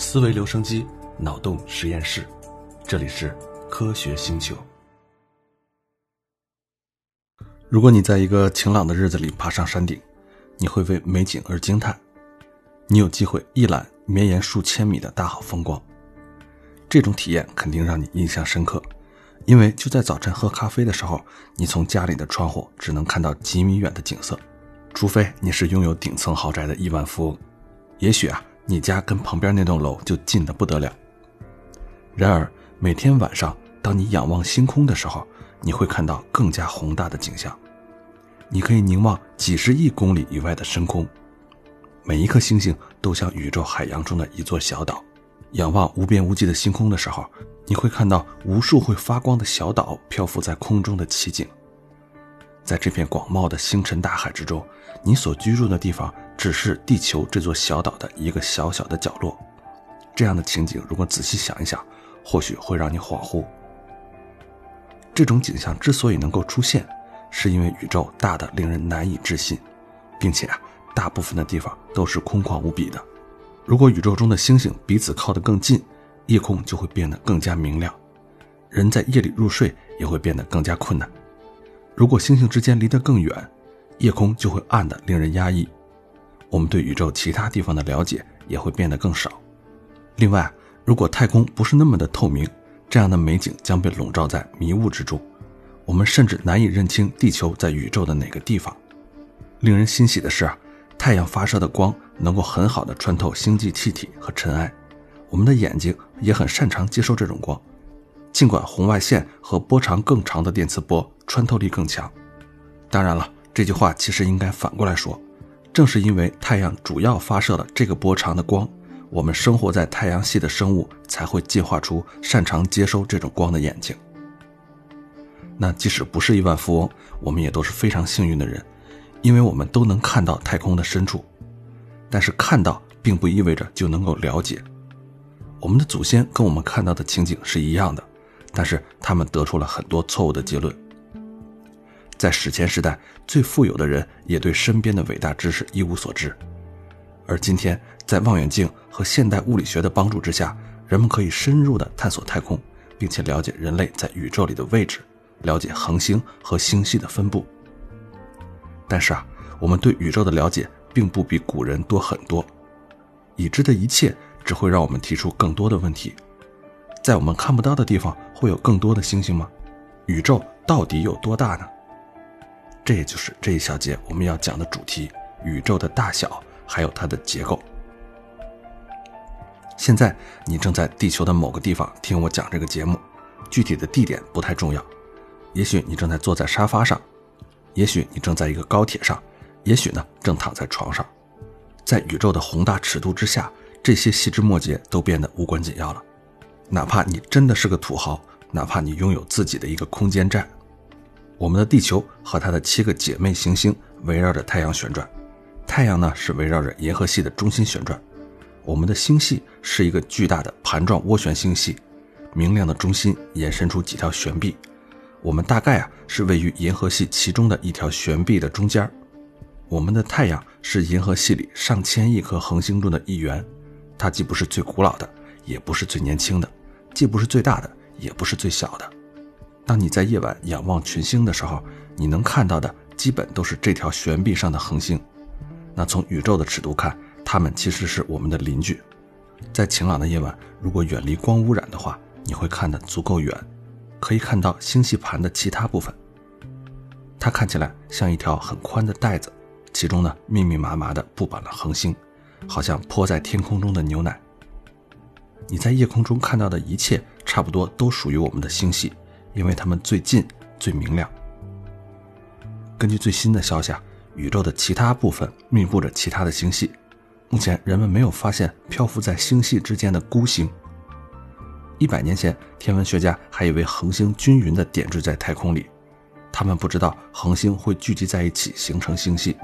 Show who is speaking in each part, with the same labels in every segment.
Speaker 1: 思维留声机，脑洞实验室，这里是科学星球。如果你在一个晴朗的日子里爬上山顶，你会为美景而惊叹。你有机会一览绵延数千米的大好风光，这种体验肯定让你印象深刻。因为就在早晨喝咖啡的时候，你从家里的窗户只能看到几米远的景色，除非你是拥有顶层豪宅的亿万富翁。也许啊。你家跟旁边那栋楼就近的不得了。然而，每天晚上，当你仰望星空的时候，你会看到更加宏大的景象。你可以凝望几十亿公里以外的深空，每一颗星星都像宇宙海洋中的一座小岛。仰望无边无际的星空的时候，你会看到无数会发光的小岛漂浮在空中的奇景。在这片广袤的星辰大海之中，你所居住的地方。只是地球这座小岛的一个小小的角落，这样的情景，如果仔细想一想，或许会让你恍惚。这种景象之所以能够出现，是因为宇宙大的令人难以置信，并且啊，大部分的地方都是空旷无比的。如果宇宙中的星星彼此靠得更近，夜空就会变得更加明亮，人在夜里入睡也会变得更加困难。如果星星之间离得更远，夜空就会暗得令人压抑。我们对宇宙其他地方的了解也会变得更少。另外，如果太空不是那么的透明，这样的美景将被笼罩在迷雾之中，我们甚至难以认清地球在宇宙的哪个地方。令人欣喜的是，太阳发射的光能够很好的穿透星际气体和尘埃，我们的眼睛也很擅长接收这种光。尽管红外线和波长更长的电磁波穿透力更强。当然了，这句话其实应该反过来说。正是因为太阳主要发射了这个波长的光，我们生活在太阳系的生物才会进化出擅长接收这种光的眼睛。那即使不是亿万富翁，我们也都是非常幸运的人，因为我们都能看到太空的深处。但是看到并不意味着就能够了解。我们的祖先跟我们看到的情景是一样的，但是他们得出了很多错误的结论。在史前时代，最富有的人也对身边的伟大知识一无所知，而今天，在望远镜和现代物理学的帮助之下，人们可以深入的探索太空，并且了解人类在宇宙里的位置，了解恒星和星系的分布。但是啊，我们对宇宙的了解并不比古人多很多，已知的一切只会让我们提出更多的问题。在我们看不到的地方，会有更多的星星吗？宇宙到底有多大呢？这也就是这一小节我们要讲的主题：宇宙的大小，还有它的结构。现在你正在地球的某个地方听我讲这个节目，具体的地点不太重要。也许你正在坐在沙发上，也许你正在一个高铁上，也许呢正躺在床上。在宇宙的宏大尺度之下，这些细枝末节都变得无关紧要了。哪怕你真的是个土豪，哪怕你拥有自己的一个空间站。我们的地球和它的七个姐妹行星围绕着太阳旋转，太阳呢是围绕着银河系的中心旋转。我们的星系是一个巨大的盘状涡旋星系，明亮的中心延伸出几条悬臂。我们大概啊是位于银河系其中的一条悬臂的中间。我们的太阳是银河系里上千亿颗恒星中的一员，它既不是最古老的，也不是最年轻的，既不是最大的，也不是最小的。当你在夜晚仰望群星的时候，你能看到的基本都是这条悬臂上的恒星。那从宇宙的尺度看，它们其实是我们的邻居。在晴朗的夜晚，如果远离光污染的话，你会看得足够远，可以看到星系盘的其他部分。它看起来像一条很宽的带子，其中呢密密麻麻地布满了恒星，好像泼在天空中的牛奶。你在夜空中看到的一切，差不多都属于我们的星系。因为它们最近、最明亮。根据最新的消息，宇宙的其他部分密布着其他的星系。目前人们没有发现漂浮在星系之间的孤星。一百年前，天文学家还以为恒星均匀地点缀在太空里，他们不知道恒星会聚集在一起形成星系。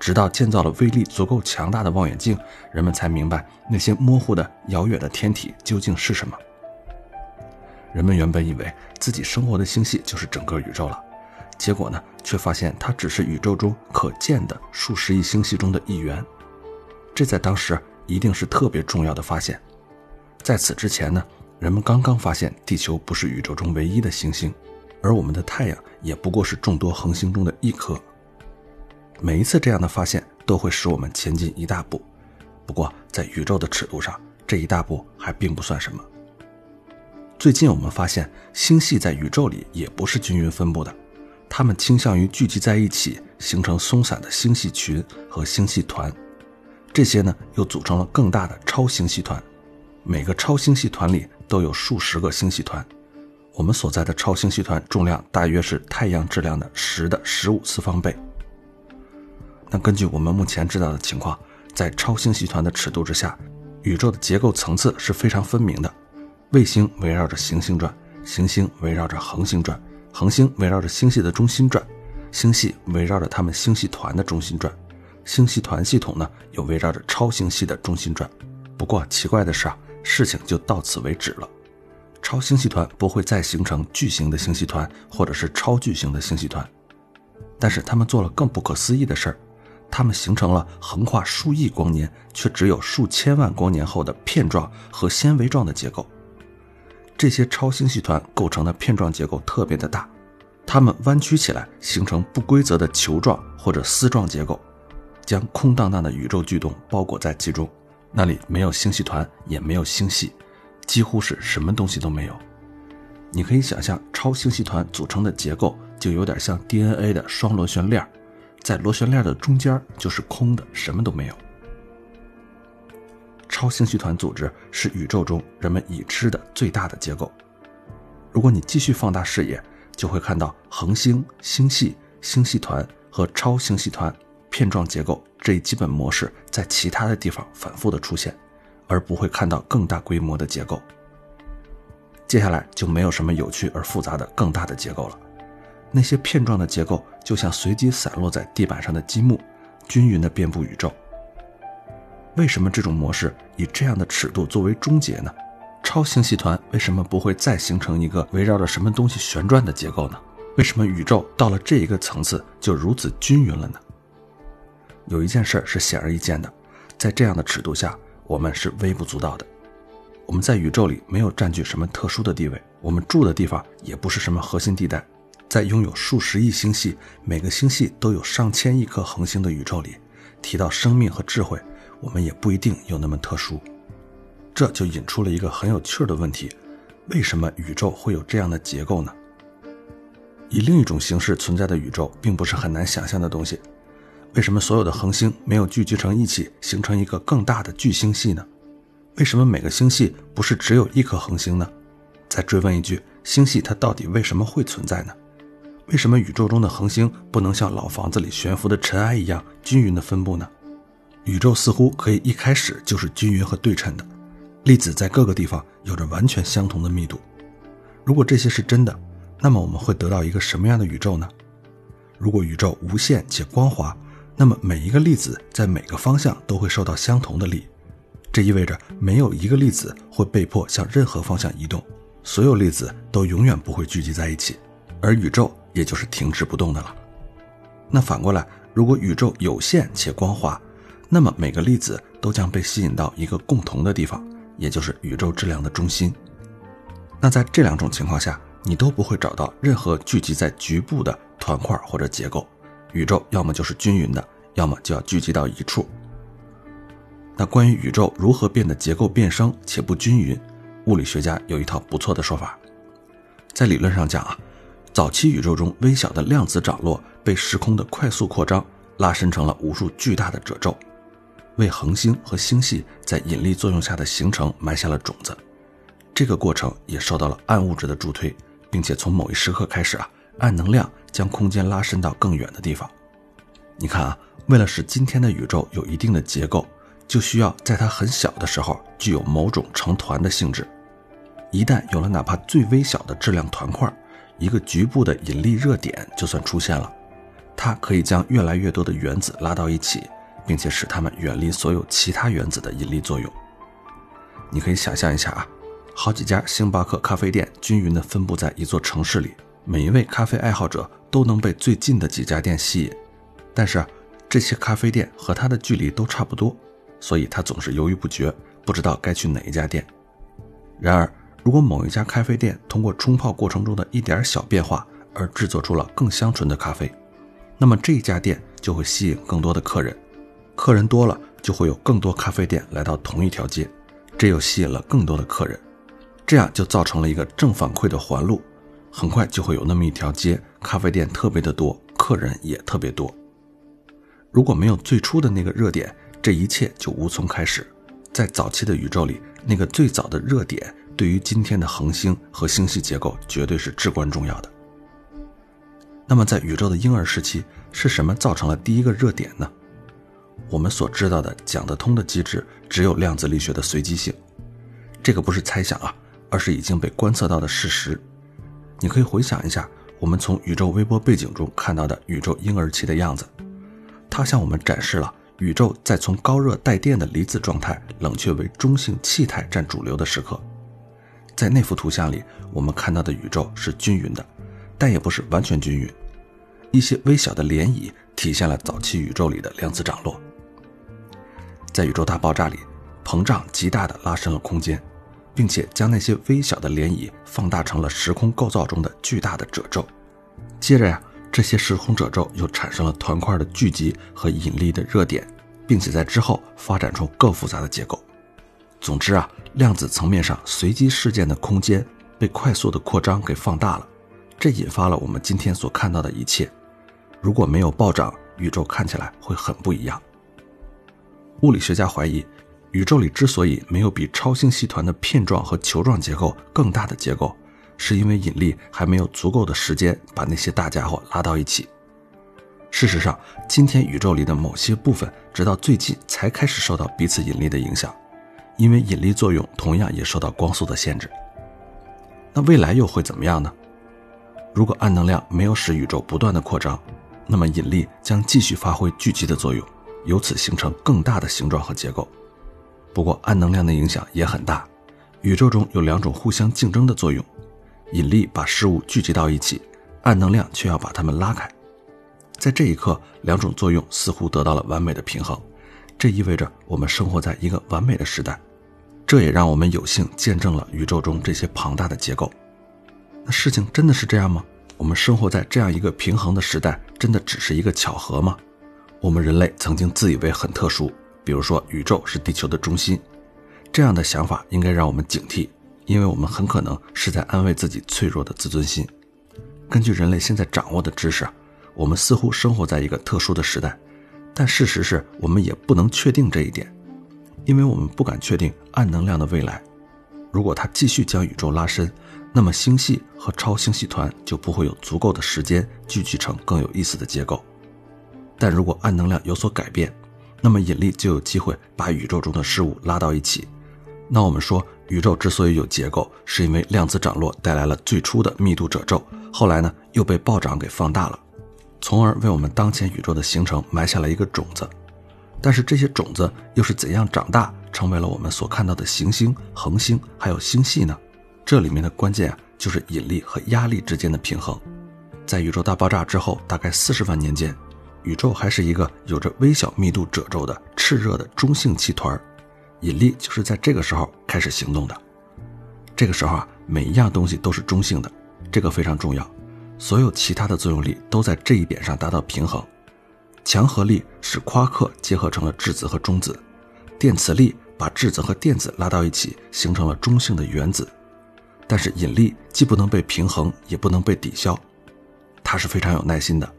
Speaker 1: 直到建造了威力足够强大的望远镜，人们才明白那些模糊的、遥远的天体究竟是什么。人们原本以为自己生活的星系就是整个宇宙了，结果呢，却发现它只是宇宙中可见的数十亿星系中的一员。这在当时一定是特别重要的发现。在此之前呢，人们刚刚发现地球不是宇宙中唯一的行星，而我们的太阳也不过是众多恒星中的一颗。每一次这样的发现都会使我们前进一大步，不过在宇宙的尺度上，这一大步还并不算什么。最近我们发现，星系在宇宙里也不是均匀分布的，它们倾向于聚集在一起，形成松散的星系群和星系团，这些呢又组成了更大的超星系团。每个超星系团里都有数十个星系团，我们所在的超星系团重量大约是太阳质量的十的十五次方倍。那根据我们目前知道的情况，在超星系团的尺度之下，宇宙的结构层次是非常分明的：卫星围绕着行星转，行星围绕着恒星转，恒星围绕着星系的中心转，星系围绕着它们星系团的中心转，星系团系统呢又围绕着超星系的中心转。不过奇怪的是啊。事情就到此为止了，超星系团不会再形成巨型的星系团或者是超巨型的星系团，但是他们做了更不可思议的事儿，他们形成了横跨数亿光年却只有数千万光年后的片状和纤维状的结构。这些超星系团构成的片状结构特别的大，它们弯曲起来形成不规则的球状或者丝状结构，将空荡荡的宇宙巨洞包裹在其中。那里没有星系团，也没有星系，几乎是什么东西都没有。你可以想象，超星系团组成的结构就有点像 DNA 的双螺旋链，在螺旋链的中间就是空的，什么都没有。超星系团组织是宇宙中人们已知的最大的结构。如果你继续放大视野，就会看到恒星、星系、星系团和超星系团片状结构。这一基本模式在其他的地方反复的出现，而不会看到更大规模的结构。接下来就没有什么有趣而复杂的更大的结构了，那些片状的结构就像随机散落在地板上的积木，均匀的遍布宇宙。为什么这种模式以这样的尺度作为终结呢？超星系团为什么不会再形成一个围绕着什么东西旋转的结构呢？为什么宇宙到了这一个层次就如此均匀了呢？有一件事是显而易见的，在这样的尺度下，我们是微不足道的。我们在宇宙里没有占据什么特殊的地位，我们住的地方也不是什么核心地带。在拥有数十亿星系、每个星系都有上千亿颗恒星的宇宙里，提到生命和智慧，我们也不一定有那么特殊。这就引出了一个很有趣的问题：为什么宇宙会有这样的结构呢？以另一种形式存在的宇宙，并不是很难想象的东西。为什么所有的恒星没有聚集成一起，形成一个更大的巨星系呢？为什么每个星系不是只有一颗恒星呢？再追问一句，星系它到底为什么会存在呢？为什么宇宙中的恒星不能像老房子里悬浮的尘埃一样均匀的分布呢？宇宙似乎可以一开始就是均匀和对称的，粒子在各个地方有着完全相同的密度。如果这些是真的，那么我们会得到一个什么样的宇宙呢？如果宇宙无限且光滑，那么每一个粒子在每个方向都会受到相同的力，这意味着没有一个粒子会被迫向任何方向移动，所有粒子都永远不会聚集在一起，而宇宙也就是停止不动的了。那反过来，如果宇宙有限且光滑，那么每个粒子都将被吸引到一个共同的地方，也就是宇宙质量的中心。那在这两种情况下，你都不会找到任何聚集在局部的团块或者结构。宇宙要么就是均匀的，要么就要聚集到一处。那关于宇宙如何变得结构变生且不均匀，物理学家有一套不错的说法。在理论上讲啊，早期宇宙中微小的量子涨落被时空的快速扩张拉伸成了无数巨大的褶皱，为恒星和星系在引力作用下的形成埋下了种子。这个过程也受到了暗物质的助推，并且从某一时刻开始啊。暗能量将空间拉伸到更远的地方。你看啊，为了使今天的宇宙有一定的结构，就需要在它很小的时候具有某种成团的性质。一旦有了哪怕最微小的质量团块，一个局部的引力热点就算出现了，它可以将越来越多的原子拉到一起，并且使它们远离所有其他原子的引力作用。你可以想象一下啊，好几家星巴克咖啡店均匀地分布在一座城市里。每一位咖啡爱好者都能被最近的几家店吸引，但是这些咖啡店和他的距离都差不多，所以他总是犹豫不决，不知道该去哪一家店。然而，如果某一家咖啡店通过冲泡过程中的一点小变化而制作出了更香醇的咖啡，那么这家店就会吸引更多的客人，客人多了，就会有更多咖啡店来到同一条街，这又吸引了更多的客人，这样就造成了一个正反馈的环路，很快就会有那么一条街，咖啡店特别的多，客人也特别多。如果没有最初的那个热点，这一切就无从开始。在早期的宇宙里，那个最早的热点，对于今天的恒星和星系结构绝对是至关重要的。那么，在宇宙的婴儿时期，是什么造成了第一个热点呢？我们所知道的讲得通的机制，只有量子力学的随机性。这个不是猜想啊，而是已经被观测到的事实。你可以回想一下，我们从宇宙微波背景中看到的宇宙婴儿期的样子。它向我们展示了宇宙在从高热带电的离子状态冷却为中性气态占主流的时刻。在那幅图像里，我们看到的宇宙是均匀的，但也不是完全均匀。一些微小的涟漪体现了早期宇宙里的量子涨落。在宇宙大爆炸里，膨胀极大地拉伸了空间，并且将那些微小的涟漪放大成了时空构造中的巨大的褶皱。接着呀。这些时空褶皱又产生了团块的聚集和引力的热点，并且在之后发展出更复杂的结构。总之啊，量子层面上随机事件的空间被快速的扩张给放大了，这引发了我们今天所看到的一切。如果没有暴涨，宇宙看起来会很不一样。物理学家怀疑，宇宙里之所以没有比超星系团的片状和球状结构更大的结构。是因为引力还没有足够的时间把那些大家伙拉到一起。事实上，今天宇宙里的某些部分直到最近才开始受到彼此引力的影响，因为引力作用同样也受到光速的限制。那未来又会怎么样呢？如果暗能量没有使宇宙不断的扩张，那么引力将继续发挥聚集的作用，由此形成更大的形状和结构。不过，暗能量的影响也很大，宇宙中有两种互相竞争的作用。引力把事物聚集到一起，暗能量却要把它们拉开。在这一刻，两种作用似乎得到了完美的平衡。这意味着我们生活在一个完美的时代。这也让我们有幸见证了宇宙中这些庞大的结构。那事情真的是这样吗？我们生活在这样一个平衡的时代，真的只是一个巧合吗？我们人类曾经自以为很特殊，比如说宇宙是地球的中心，这样的想法应该让我们警惕。因为我们很可能是在安慰自己脆弱的自尊心。根据人类现在掌握的知识，我们似乎生活在一个特殊的时代，但事实是我们也不能确定这一点，因为我们不敢确定暗能量的未来。如果它继续将宇宙拉伸，那么星系和超星系团就不会有足够的时间聚集成更有意思的结构。但如果暗能量有所改变，那么引力就有机会把宇宙中的事物拉到一起。那我们说。宇宙之所以有结构，是因为量子涨落带来了最初的密度褶皱，后来呢又被暴涨给放大了，从而为我们当前宇宙的形成埋下了一个种子。但是这些种子又是怎样长大，成为了我们所看到的行星、恒星还有星系呢？这里面的关键啊，就是引力和压力之间的平衡。在宇宙大爆炸之后，大概四十万年间，宇宙还是一个有着微小密度褶皱的炽热的中性气团。引力就是在这个时候开始行动的。这个时候啊，每一样东西都是中性的，这个非常重要。所有其他的作用力都在这一点上达到平衡。强合力使夸克结合成了质子和中子，电磁力把质子和电子拉到一起，形成了中性的原子。但是引力既不能被平衡，也不能被抵消，它是非常有耐心的。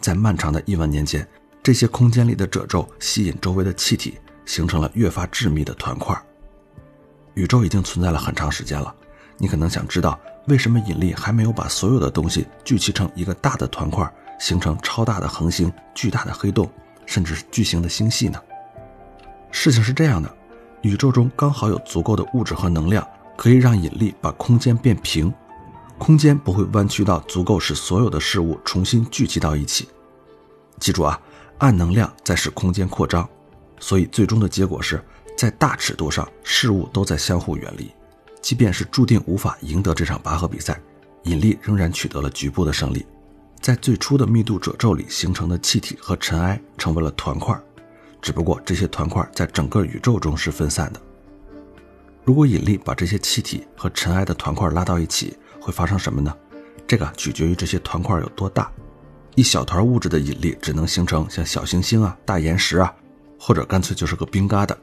Speaker 1: 在漫长的亿万年间，这些空间里的褶皱吸引周围的气体。形成了越发致密的团块。宇宙已经存在了很长时间了，你可能想知道为什么引力还没有把所有的东西聚集成一个大的团块，形成超大的恒星、巨大的黑洞，甚至是巨型的星系呢？事情是这样的，宇宙中刚好有足够的物质和能量，可以让引力把空间变平，空间不会弯曲到足够使所有的事物重新聚集到一起。记住啊，暗能量在使空间扩张。所以，最终的结果是在大尺度上，事物都在相互远离。即便是注定无法赢得这场拔河比赛，引力仍然取得了局部的胜利。在最初的密度褶皱里形成的气体和尘埃成为了团块，只不过这些团块在整个宇宙中是分散的。如果引力把这些气体和尘埃的团块拉到一起，会发生什么呢？这个取决于这些团块有多大。一小团物质的引力只能形成像小行星啊、大岩石啊，或者干脆就是个冰疙瘩。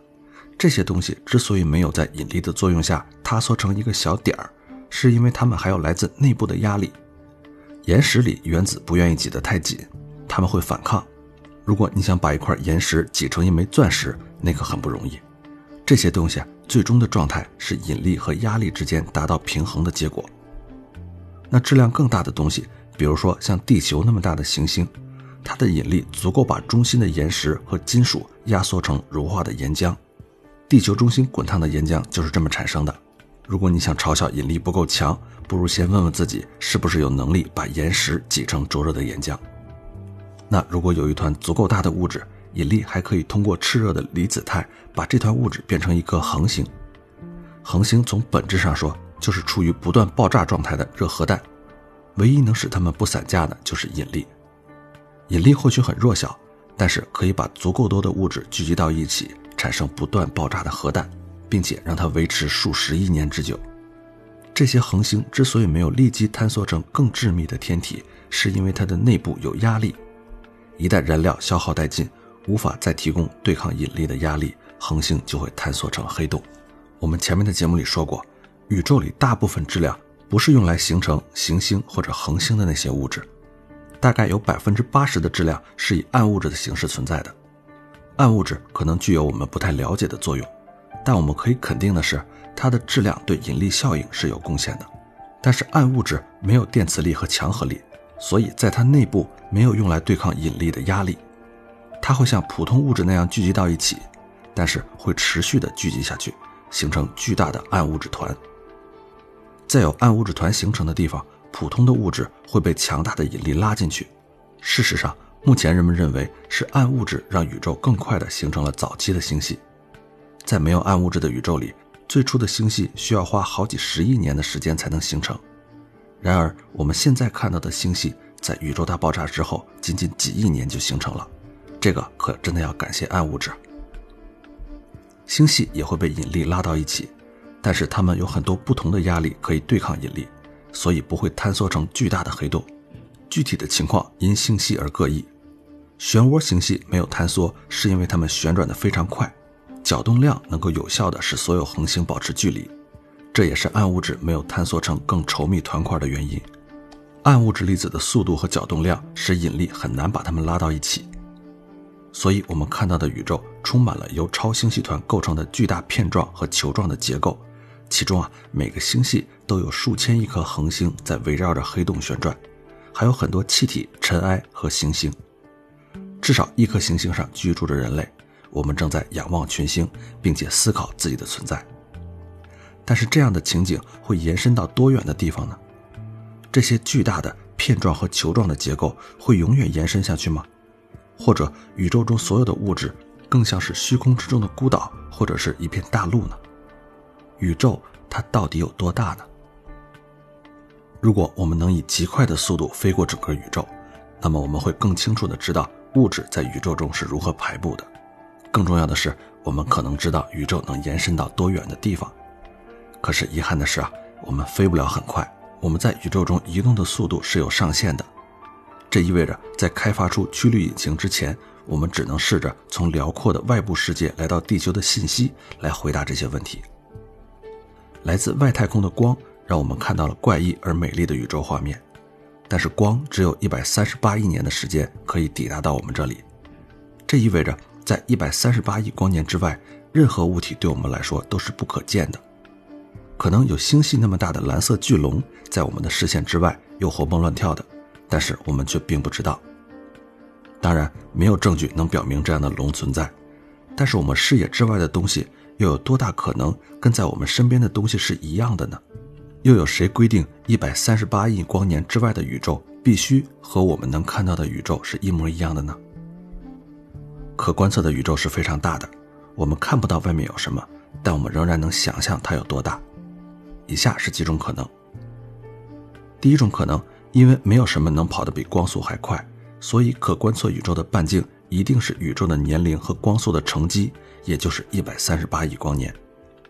Speaker 1: 这些东西之所以没有在引力的作用下塌缩成一个小点儿，是因为它们还有来自内部的压力。岩石里原子不愿意挤得太紧，它们会反抗。如果你想把一块岩石挤成一枚钻石，那可很不容易。这些东西啊，最终的状态是引力和压力之间达到平衡的结果。那质量更大的东西，比如说像地球那么大的行星，它的引力足够把中心的岩石和金属压缩成融化的岩浆。地球中心滚烫的岩浆就是这么产生的。如果你想嘲笑引力不够强，不如先问问自己，是不是有能力把岩石挤成灼热的岩浆。那如果有一团足够大的物质，引力还可以通过炽热的离子态把这团物质变成一颗恒星。恒星从本质上说就是处于不断爆炸状态的热核弹，唯一能使它们不散架的就是引力。引力或许很弱小，但是可以把足够多的物质聚集到一起，产生不断爆炸的核弹，并且让它维持数十亿年之久。这些恒星之所以没有立即坍缩成更致密的天体，是因为它的内部有压力。一旦燃料消耗殆尽，无法再提供对抗引力的压力，恒星就会坍缩成黑洞。我们前面的节目里说过，宇宙里大部分质量不是用来形成行星或者恒星的那些物质，大概有百分之八十的质量是以暗物质的形式存在的。暗物质可能具有我们不太了解的作用，但我们可以肯定的是，它的质量对引力效应是有贡献的。但是暗物质没有电磁力和强合力，所以在它内部没有用来对抗引力的压力。它会像普通物质那样聚集到一起，但是会持续的聚集下去，形成巨大的暗物质团。在有暗物质团形成的地方，普通的物质会被强大的引力拉进去。事实上，目前人们认为是暗物质让宇宙更快的形成了早期的星系。在没有暗物质的宇宙里，最初的星系需要花好几十亿年的时间才能形成。然而，我们现在看到的星系在宇宙大爆炸之后，仅仅几亿年就形成了。这个可真的要感谢暗物质。星系也会被引力拉到一起，但是它们有很多不同的压力可以对抗引力，所以不会坍缩成巨大的黑洞。具体的情况因星系而各异。漩涡星系没有坍缩，是因为它们旋转的非常快，角动量能够有效的使所有恒星保持距离，这也是暗物质没有坍缩成更稠密团块的原因。暗物质粒子的速度和角动量使引力很难把它们拉到一起。所以，我们看到的宇宙充满了由超星系团构成的巨大片状和球状的结构，其中啊，每个星系都有数千亿颗恒星在围绕着黑洞旋转，还有很多气体、尘埃和行星。至少一颗行星上居住着人类，我们正在仰望群星，并且思考自己的存在。但是，这样的情景会延伸到多远的地方呢？这些巨大的片状和球状的结构会永远延伸下去吗？或者宇宙中所有的物质更像是虚空之中的孤岛，或者是一片大陆呢？宇宙它到底有多大呢？如果我们能以极快的速度飞过整个宇宙，那么我们会更清楚的知道物质在宇宙中是如何排布的。更重要的是，我们可能知道宇宙能延伸到多远的地方。可是遗憾的是啊，我们飞不了很快，我们在宇宙中移动的速度是有上限的。这意味着，在开发出曲率引擎之前，我们只能试着从辽阔的外部世界来到地球的信息来回答这些问题。来自外太空的光让我们看到了怪异而美丽的宇宙画面，但是光只有一百三十八亿年的时间可以抵达到我们这里。这意味着，在一百三十八亿光年之外，任何物体对我们来说都是不可见的。可能有星系那么大的蓝色巨龙在我们的视线之外，又活蹦乱跳的。但是我们却并不知道。当然，没有证据能表明这样的龙存在。但是我们视野之外的东西又有多大可能跟在我们身边的东西是一样的呢？又有谁规定一百三十八亿光年之外的宇宙必须和我们能看到的宇宙是一模一样的呢？可观测的宇宙是非常大的，我们看不到外面有什么，但我们仍然能想象它有多大。以下是几种可能。第一种可能。因为没有什么能跑得比光速还快，所以可观测宇宙的半径一定是宇宙的年龄和光速的乘积，也就是一百三十八亿光年。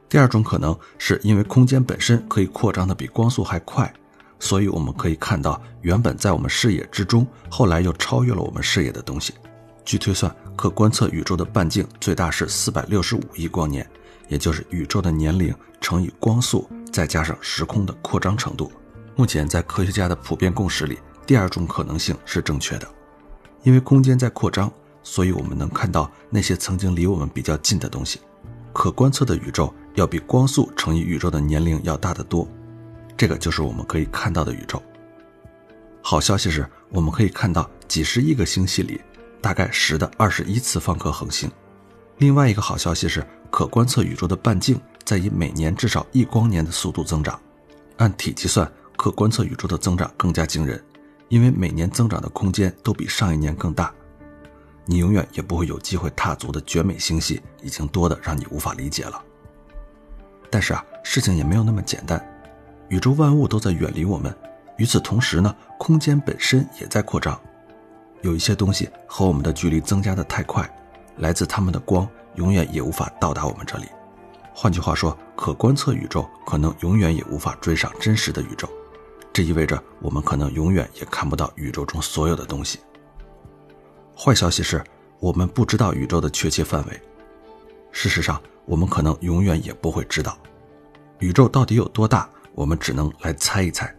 Speaker 1: 第二种可能是因为空间本身可以扩张的比光速还快，所以我们可以看到原本在我们视野之中，后来又超越了我们视野的东西。据推算，可观测宇宙的半径最大是四百六十五亿光年，也就是宇宙的年龄乘以光速，再加上时空的扩张程度。目前在科学家的普遍共识里，第二种可能性是正确的，因为空间在扩张，所以我们能看到那些曾经离我们比较近的东西。可观测的宇宙要比光速乘以宇宙的年龄要大得多，这个就是我们可以看到的宇宙。好消息是，我们可以看到几十亿个星系里，大概十的二十一次方颗恒星。另外一个好消息是，可观测宇宙的半径在以每年至少一光年的速度增长。按体积算，可观测宇宙的增长更加惊人，因为每年增长的空间都比上一年更大。你永远也不会有机会踏足的绝美星系已经多的让你无法理解了。但是啊，事情也没有那么简单，宇宙万物都在远离我们，与此同时呢，空间本身也在扩张。有一些东西和我们的距离增加的太快，来自它们的光永远也无法到达我们这里。换句话说，可观测宇宙可能永远也无法追上真实的宇宙，这意味着我们可能永远也看不到宇宙中所有的东西。坏消息是，我们不知道宇宙的确切范围。事实上，我们可能永远也不会知道，宇宙到底有多大，我们只能来猜一猜。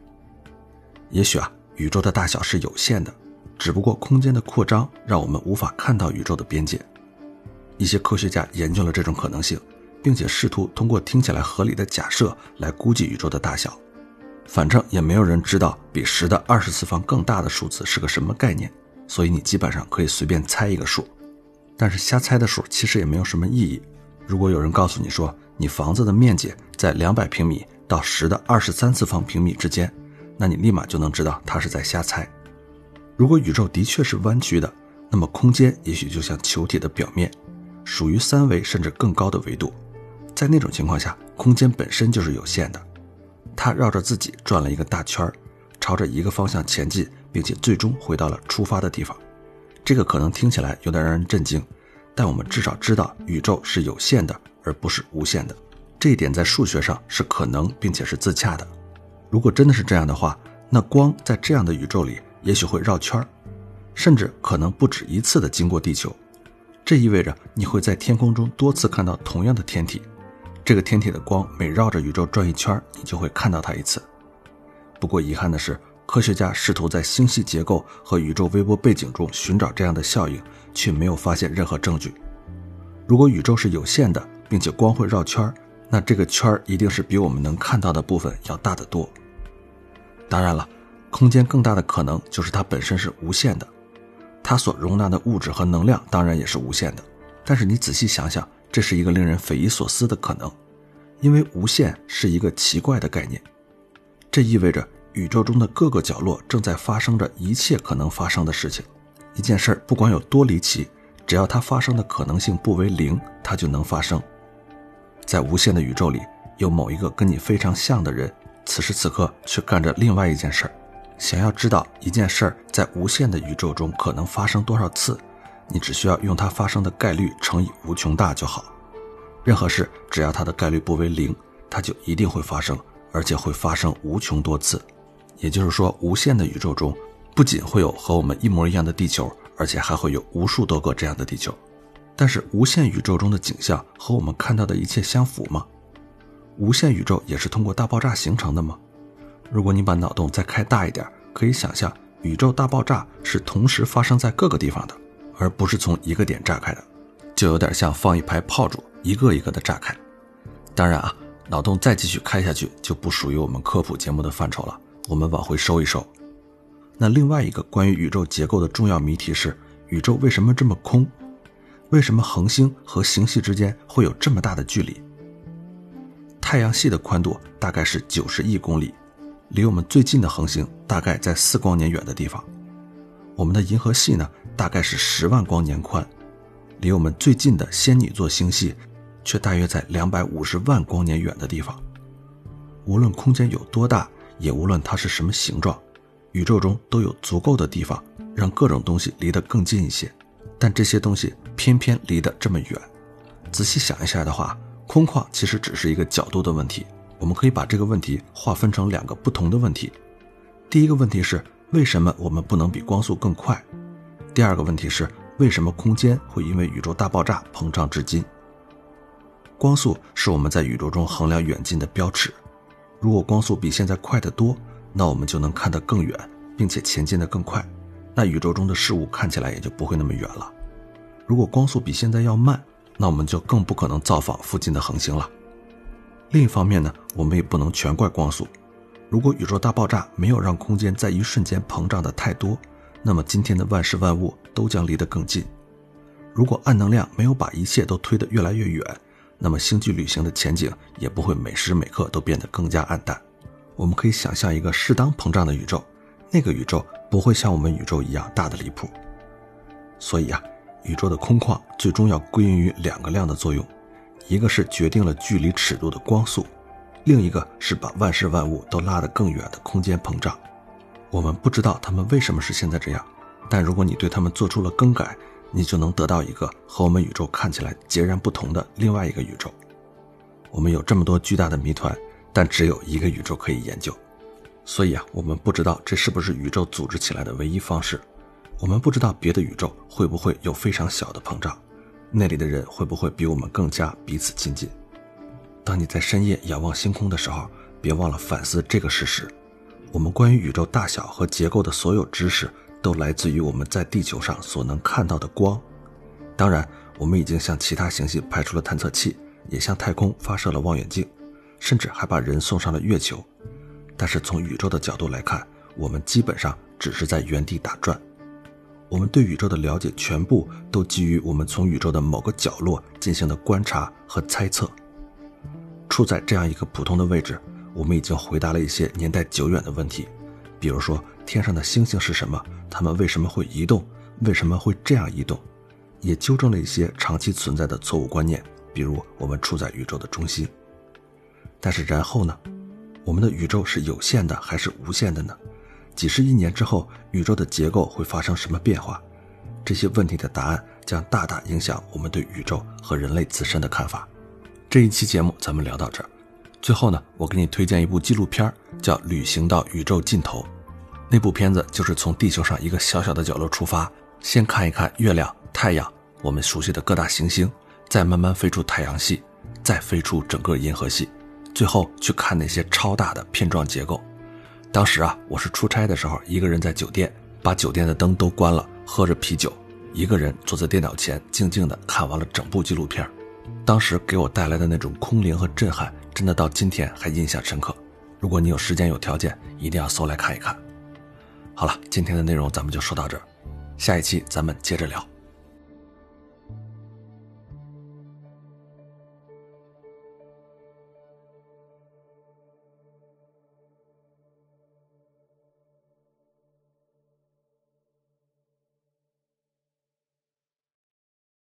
Speaker 1: 也许啊，宇宙的大小是有限的，只不过空间的扩张让我们无法看到宇宙的边界。一些科学家研究了这种可能性，并且试图通过听起来合理的假设来估计宇宙的大小。反正也没有人知道比十的二十次方更大的数字是个什么概念。所以你基本上可以随便猜一个数，但是瞎猜的数其实也没有什么意义。如果有人告诉你说你房子的面积在两百平米到十的二十三次方平米之间，那你立马就能知道他是在瞎猜。如果宇宙的确是弯曲的，那么空间也许就像球体的表面，属于三维甚至更高的维度。在那种情况下，空间本身就是有限的，它绕着自己转了一个大圈儿，朝着一个方向前进。并且最终回到了出发的地方，这个可能听起来有点让人震惊，但我们至少知道宇宙是有限的，而不是无限的。这一点在数学上是可能并且是自洽的。如果真的是这样的话，那光在这样的宇宙里也许会绕圈儿，甚至可能不止一次的经过地球。这意味着你会在天空中多次看到同样的天体，这个天体的光每绕着宇宙转一圈，你就会看到它一次。不过遗憾的是。科学家试图在星系结构和宇宙微波背景中寻找这样的效应，却没有发现任何证据。如果宇宙是有限的，并且光会绕圈那这个圈一定是比我们能看到的部分要大得多。当然了，空间更大的可能就是它本身是无限的，它所容纳的物质和能量当然也是无限的。但是你仔细想想，这是一个令人匪夷所思的可能，因为无限是一个奇怪的概念，这意味着。宇宙中的各个角落正在发生着一切可能发生的事情。一件事儿不管有多离奇，只要它发生的可能性不为零，它就能发生。在无限的宇宙里，有某一个跟你非常像的人，此时此刻却干着另外一件事儿。想要知道一件事儿在无限的宇宙中可能发生多少次，你只需要用它发生的概率乘以无穷大就好。任何事只要它的概率不为零，它就一定会发生，而且会发生无穷多次。也就是说，无限的宇宙中，不仅会有和我们一模一样的地球，而且还会有无数多个这样的地球。但是，无限宇宙中的景象和我们看到的一切相符吗？无限宇宙也是通过大爆炸形成的吗？如果你把脑洞再开大一点，可以想象宇宙大爆炸是同时发生在各个地方的，而不是从一个点炸开的，就有点像放一排炮竹，一个一个的炸开。当然啊，脑洞再继续开下去，就不属于我们科普节目的范畴了。我们往回收一收。那另外一个关于宇宙结构的重要谜题是：宇宙为什么这么空？为什么恒星和星系之间会有这么大的距离？太阳系的宽度大概是九十亿公里，离我们最近的恒星大概在四光年远的地方。我们的银河系呢，大概是十万光年宽，离我们最近的仙女座星系却大约在两百五十万光年远的地方。无论空间有多大。也无论它是什么形状，宇宙中都有足够的地方让各种东西离得更近一些，但这些东西偏偏离得这么远。仔细想一下的话，空。旷其实只是一个角度的问题。我们可以把这个问题划分成两个不同的问题。第一个问题是为什么我们不能比光速更快？第二个问题是为什么空间会因为宇宙大爆炸膨胀至今？光速是我们在宇宙中衡量远近的标尺。如果光速比现在快得多，那我们就能看得更远，并且前进得更快。那宇宙中的事物看起来也就不会那么远了。如果光速比现在要慢，那我们就更不可能造访附近的恒星了。另一方面呢，我们也不能全怪光速。如果宇宙大爆炸没有让空间在一瞬间膨胀的太多，那么今天的万事万物都将离得更近。如果暗能量没有把一切都推得越来越远，那么星际旅行的前景也不会每时每刻都变得更加暗淡。我们可以想象一个适当膨胀的宇宙，那个宇宙不会像我们宇宙一样大的离谱。所以啊，宇宙的空旷最终要归因于两个量的作用，一个是决定了距离尺度的光速，另一个是把万事万物都拉得更远的空间膨胀。我们不知道它们为什么是现在这样，但如果你对他们做出了更改，你就能得到一个和我们宇宙看起来截然不同的另外一个宇宙。我们有这么多巨大的谜团。但只有一个宇宙可以研究，所以啊，我们不知道这是不是宇宙组织起来的唯一方式。我们不知道别的宇宙会不会有非常小的膨胀，那里的人会不会比我们更加彼此亲近。当你在深夜仰望星空的时候，别忘了反思这个事实：我们关于宇宙大小和结构的所有知识，都来自于我们在地球上所能看到的光。当然，我们已经向其他行星派出了探测器，也向太空发射了望远镜。甚至还把人送上了月球，但是从宇宙的角度来看，我们基本上只是在原地打转。我们对宇宙的了解全部都基于我们从宇宙的某个角落进行的观察和猜测。处在这样一个普通的位置，我们已经回答了一些年代久远的问题，比如说天上的星星是什么，它们为什么会移动，为什么会这样移动，也纠正了一些长期存在的错误观念，比如我们处在宇宙的中心。但是然后呢？我们的宇宙是有限的还是无限的呢？几十亿年之后，宇宙的结构会发生什么变化？这些问题的答案将大大影响我们对宇宙和人类自身的看法。这一期节目咱们聊到这儿。最后呢，我给你推荐一部纪录片，叫《旅行到宇宙尽头》。那部片子就是从地球上一个小小的角落出发，先看一看月亮、太阳，我们熟悉的各大行星，再慢慢飞出太阳系，再飞出整个银河系。最后去看那些超大的片状结构。当时啊，我是出差的时候，一个人在酒店，把酒店的灯都关了，喝着啤酒，一个人坐在电脑前，静静地看完了整部纪录片。当时给我带来的那种空灵和震撼，真的到今天还印象深刻。如果你有时间有条件，一定要搜来看一看。好了，今天的内容咱们就说到这儿，下一期咱们接着聊。